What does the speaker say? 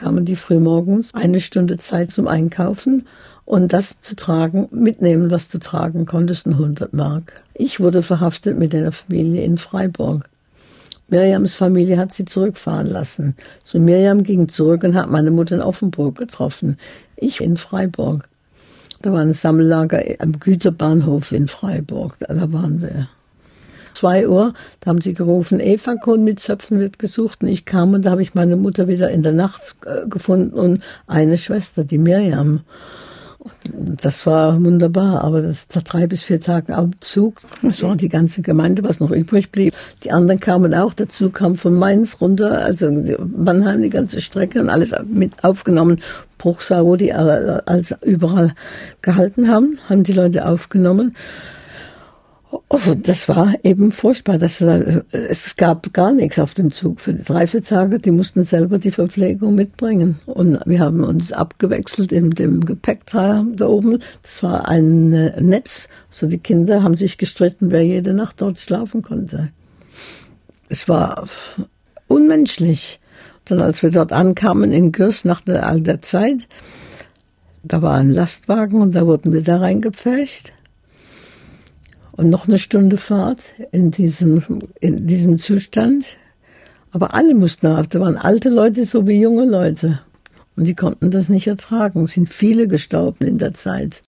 kamen die frühmorgens eine Stunde Zeit zum Einkaufen und das zu tragen, mitnehmen, was du tragen konntest, 100 Mark. Ich wurde verhaftet mit einer Familie in Freiburg. Miriams Familie hat sie zurückfahren lassen. So Miriam ging zurück und hat meine Mutter in Offenburg getroffen. Ich in Freiburg. Da war ein Sammellager am Güterbahnhof in Freiburg. Da waren wir. Zwei Uhr, da haben sie gerufen, Eva Kohn mit Zöpfen wird gesucht. Und ich kam und da habe ich meine Mutter wieder in der Nacht äh, gefunden und eine Schwester, die Miriam. Das war wunderbar, aber das, nach drei bis vier Tagen am Zug, das war die ganze Gemeinde, was noch übrig blieb. Die anderen kamen auch, der Zug kam von Mainz runter, also Mannheim die ganze Strecke und alles mit aufgenommen. Bruchsau, wo die als überall gehalten haben, haben die Leute aufgenommen. Oh, das war eben furchtbar. Das, es gab gar nichts auf dem Zug für die drei, vier Tage. Die mussten selber die Verpflegung mitbringen. Und wir haben uns abgewechselt in dem Gepäckteil da oben. Das war ein äh, Netz. So die Kinder haben sich gestritten, wer jede Nacht dort schlafen konnte. Es war unmenschlich. Dann, als wir dort ankamen in Gürs nach der, all der Zeit, da war ein Lastwagen und da wurden wir da reingepfercht und noch eine Stunde Fahrt in diesem, in diesem Zustand. Aber alle mussten auf. Da waren alte Leute so wie junge Leute. Und die konnten das nicht ertragen. Es sind viele gestorben in der Zeit.